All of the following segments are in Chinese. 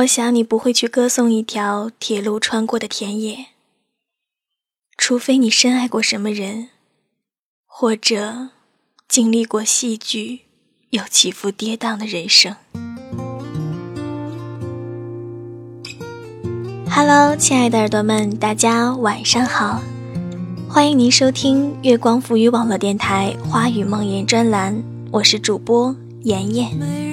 我想你不会去歌颂一条铁路穿过的田野，除非你深爱过什么人，或者经历过戏剧又起伏跌宕的人生。Hello，亲爱的耳朵们，大家晚上好，欢迎您收听月光浮语网络电台《花语梦言》专栏，我是主播妍妍。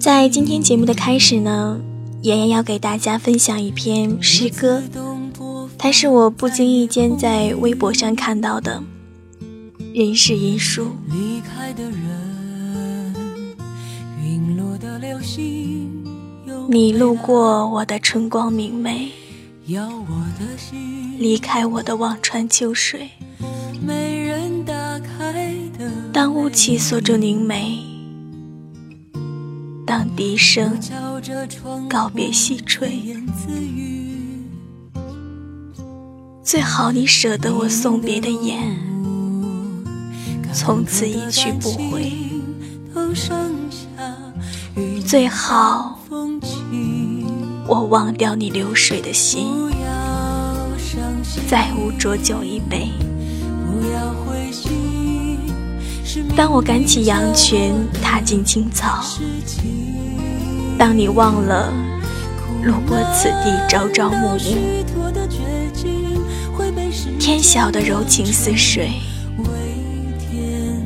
在今天节目的开始呢，妍妍要给大家分享一篇诗歌，它是我不经意间在微博上看到的。人是因树，你路过我的春光明媚，离开我的望穿秋水。当雾气锁住凝眉。当笛声告别西吹，最好你舍得我送别的眼，从此一去不回。最好我忘掉你流水的心，再无浊酒一杯。当我赶起羊群，踏进青草；当你忘了路过此地朝朝暮暮，天晓得柔情似水，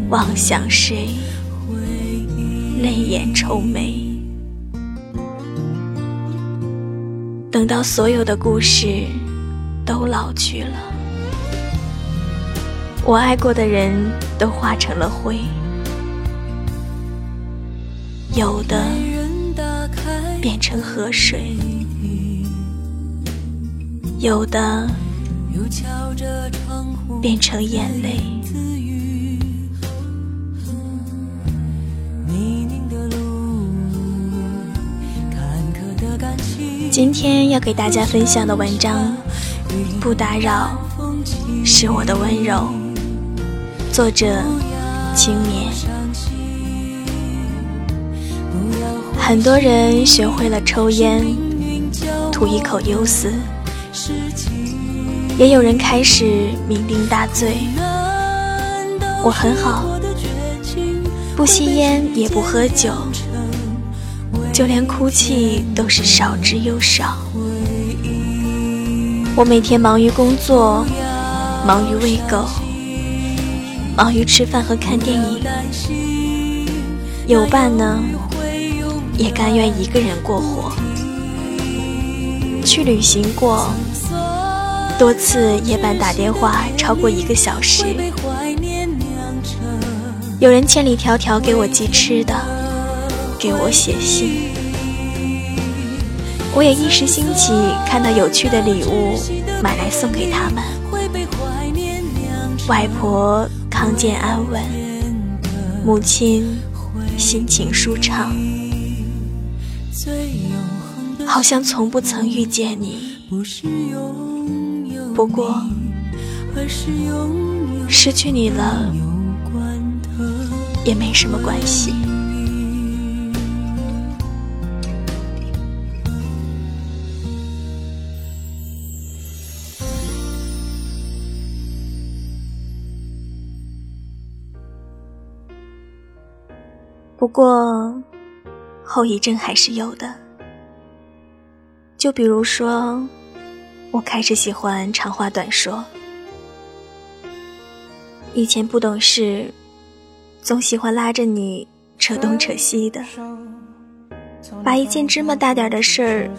望向谁，泪眼愁眉。等到所有的故事都老去了。我爱过的人都化成了灰，有的变成河水，有的变成眼泪。今天要给大家分享的文章，不打扰，是我的温柔。作者：青年。很多人学会了抽烟，吐一口忧思；也有人开始酩酊大醉。我很好，不吸烟也不喝酒，就连哭泣都是少之又少。我每天忙于工作，忙于喂狗。忙于吃饭和看电影，有伴呢，也甘愿一个人过活。去旅行过，多次夜半打电话超过一个小时。有人千里迢迢给我寄吃的，给我写信。我也一时兴起，看到有趣的礼物，买来送给他们。外婆。康健安稳，母亲心情舒畅，好像从不曾遇见你。不过，失去你了也没什么关系。不过，后遗症还是有的。就比如说，我开始喜欢长话短说。以前不懂事，总喜欢拉着你扯东扯西的，把一件芝麻大点的事儿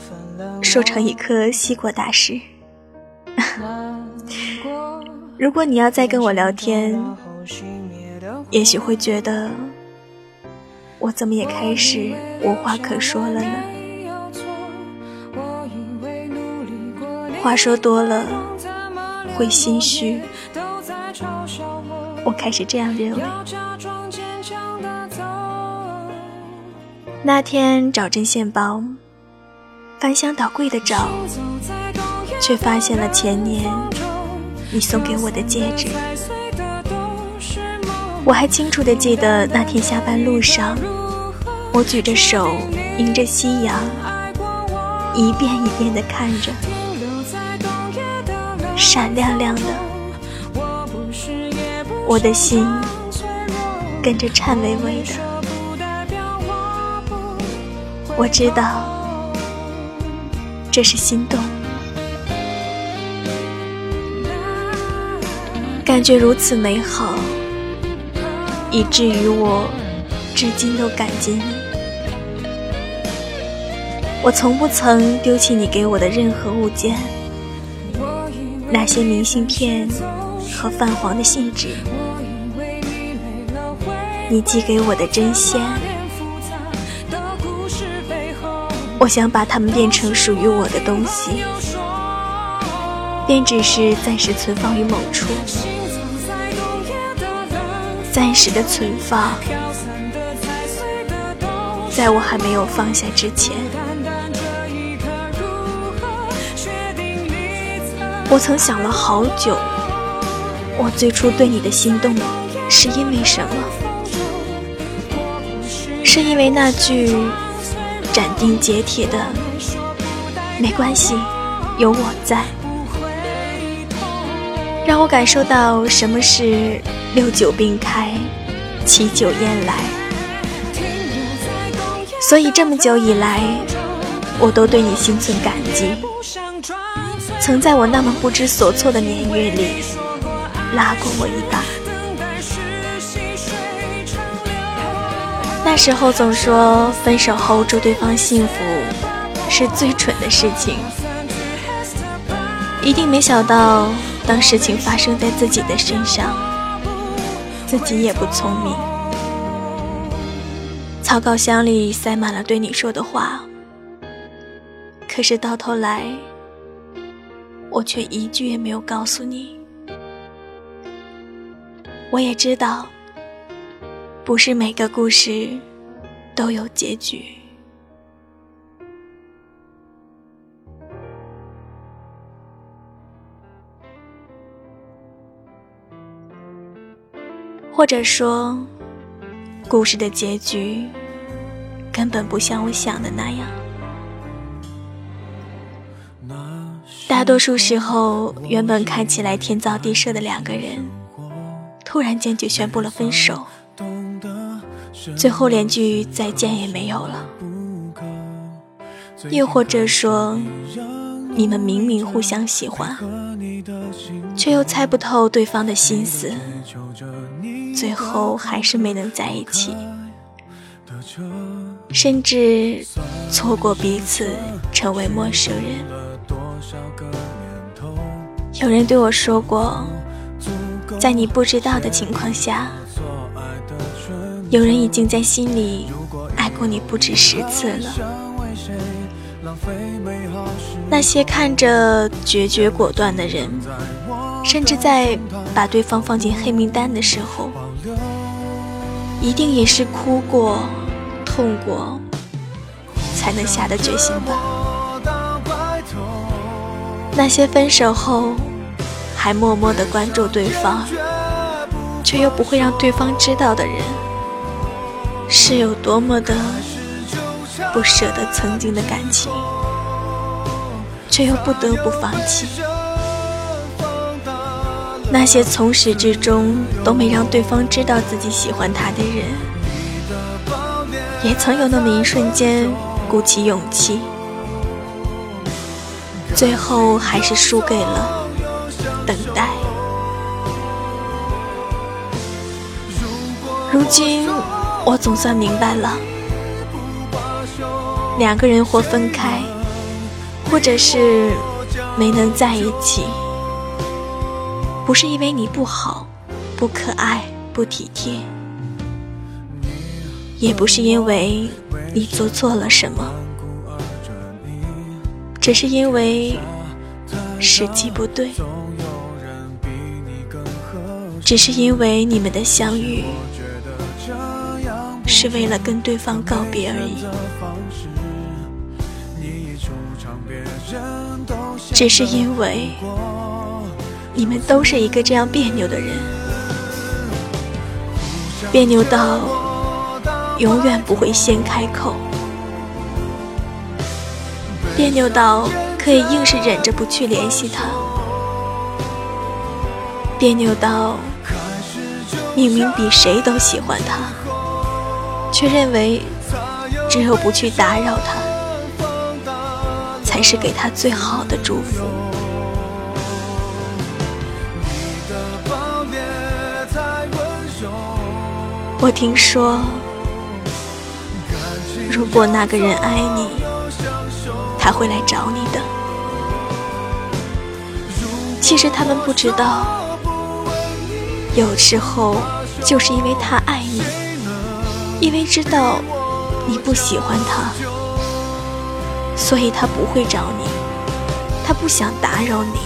说成一颗西瓜大事。如果你要再跟我聊天，也许会觉得。我怎么也开始无话可说了呢？话说多了会心虚，我开始这样认为。那天找针线包，翻箱倒柜的找，却发现了前年你送给我的戒指。我还清楚的记得那天下班路上。我举着手，迎着夕阳，一遍一遍的看着，闪亮亮的，我的心跟着颤巍巍的。我知道，这是心动，感觉如此美好，以至于我至今都感激你。我从不曾丢弃你给我的任何物件，那些明信片和泛黄的信纸，你寄给我的针线，我想把它们变成属于我的东西，便只是暂时存放于某处，暂时的存放，在我还没有放下之前。我曾想了好久，我最初对你的心动是因为什么？是因为那句斩钉截铁的“没关系，有我在”，让我感受到什么是六九并开，七九烟来。所以这么久以来，我都对你心存感激。曾在我那么不知所措的年月里拉过我一把。那时候总说分手后祝对方幸福是最蠢的事情，一定没想到当事情发生在自己的身上，自己也不聪明。草稿箱里塞满了对你说的话，可是到头来。我却一句也没有告诉你。我也知道，不是每个故事都有结局，或者说，故事的结局根本不像我想的那样。大多数时候，原本看起来天造地设的两个人，突然间就宣布了分手，最后连句再见也没有了。又或者说，你们明明互相喜欢，却又猜不透对方的心思，最后还是没能在一起，甚至错过彼此，成为陌生人。有人对我说过，在你不知道的情况下，有人已经在心里爱过你不止十次了。那些看着决绝果断的人，甚至在把对方放进黑名单的时候，一定也是哭过、痛过，才能下的决心吧。那些分手后还默默的关注对方，却又不会让对方知道的人，是有多么的不舍得曾经的感情，却又不得不放弃。那些从始至终都没让对方知道自己喜欢他的人，也曾有那么一瞬间鼓起勇气。最后还是输给了等待。如今我总算明白了，两个人或分开，或者是没能在一起，不是因为你不好、不可爱、不体贴，也不是因为你做错了什么。只是因为时机不对，只是因为你们的相遇是为了跟对方告别而已，只是因为你们都是一个这样别扭的人，别扭到永远不会先开口，别扭到可以硬是忍着不去联系他，别扭到明明比谁都喜欢他，却认为只有不去打扰他，才是给他最好的祝福。我听说。如果那个人爱你，他会来找你的。其实他们不知道，有时候就是因为他爱你，因为知道你不喜欢他，所以他不会找你。他不想打扰你，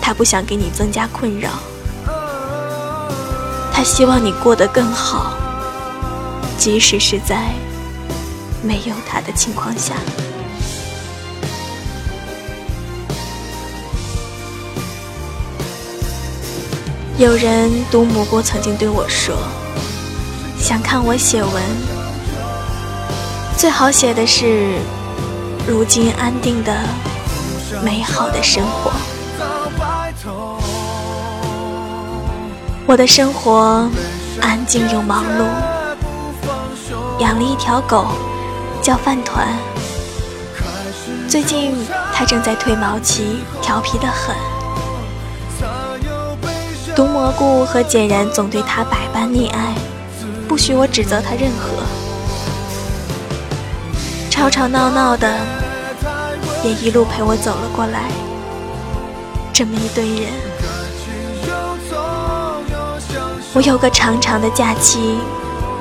他不想给你增加困扰，他希望你过得更好，即使是在。没有他的情况下，有人读蘑菇曾经对我说：“想看我写文，最好写的是如今安定的美好的生活。我的生活安静又忙碌，养了一条狗。”叫饭团。最近它正在褪毛期，调皮得很。毒蘑菇和简然总对他百般溺爱，不许我指责他任何。吵吵闹闹的，也一路陪我走了过来。这么一堆人，我有个长长的假期，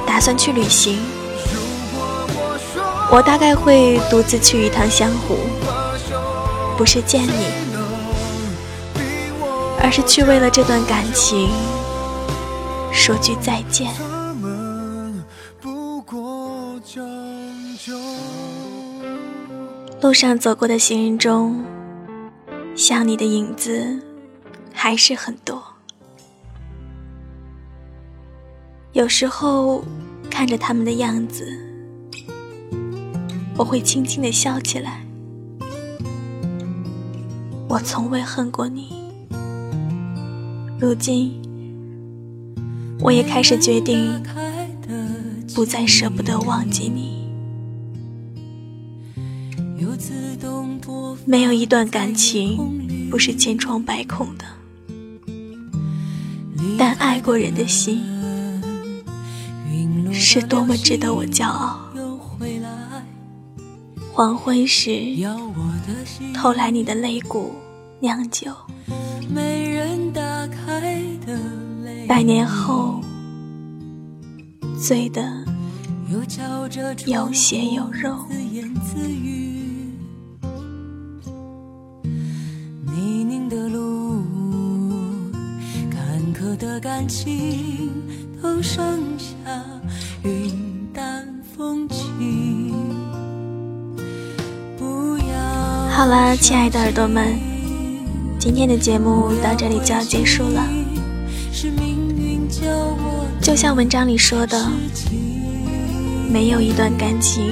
打算去旅行。我大概会独自去一趟湘湖，不是见你，而是去为了这段感情说句再见。路上走过的行人中，像你的影子还是很多。有时候看着他们的样子。我会轻轻的笑起来。我从未恨过你，如今我也开始决定，不再舍不得忘记你。没有一段感情不是千疮百孔的，但爱过人的心，是多么值得我骄傲。黄昏时，偷来你的肋骨酿酒；百年后，醉得有血有肉。感情，都剩下云淡风轻。好了，亲爱的耳朵们，今天的节目到这里就要结束了。就像文章里说的，没有一段感情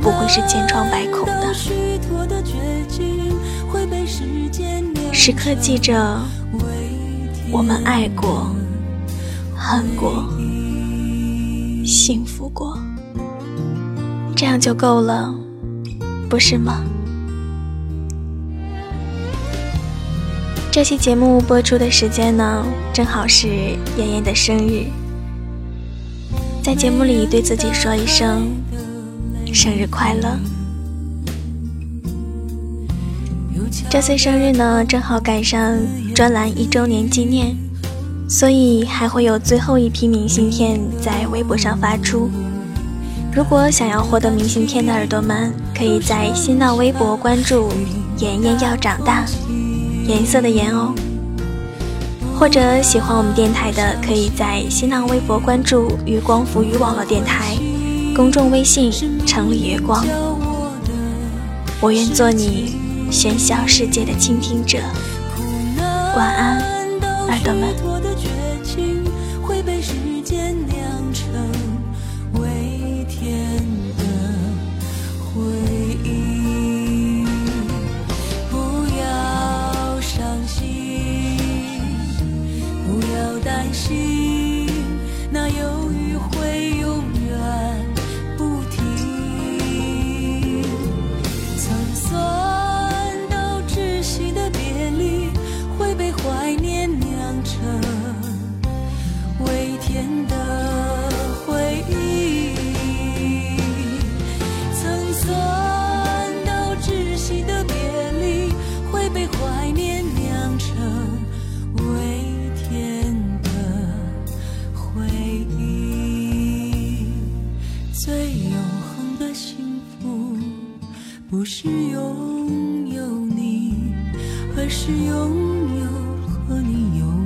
不会是千疮百孔的。时刻记着，我们爱过、恨过、幸福过，这样就够了，不是吗？这期节目播出的时间呢，正好是妍妍的生日，在节目里对自己说一声生日快乐。这次生日呢，正好赶上专栏一周年纪念，所以还会有最后一批明信片在微博上发出。如果想要获得明信片的耳朵们，可以在新浪微博关注“妍妍要长大”。颜色的颜哦，或者喜欢我们电台的，可以在新浪微博关注“月光浮语网络电台”，公众微信“城里月光”。我愿做你喧嚣世界的倾听者。晚安，耳朵们。最永恒的幸福不是拥有你而是拥有和你有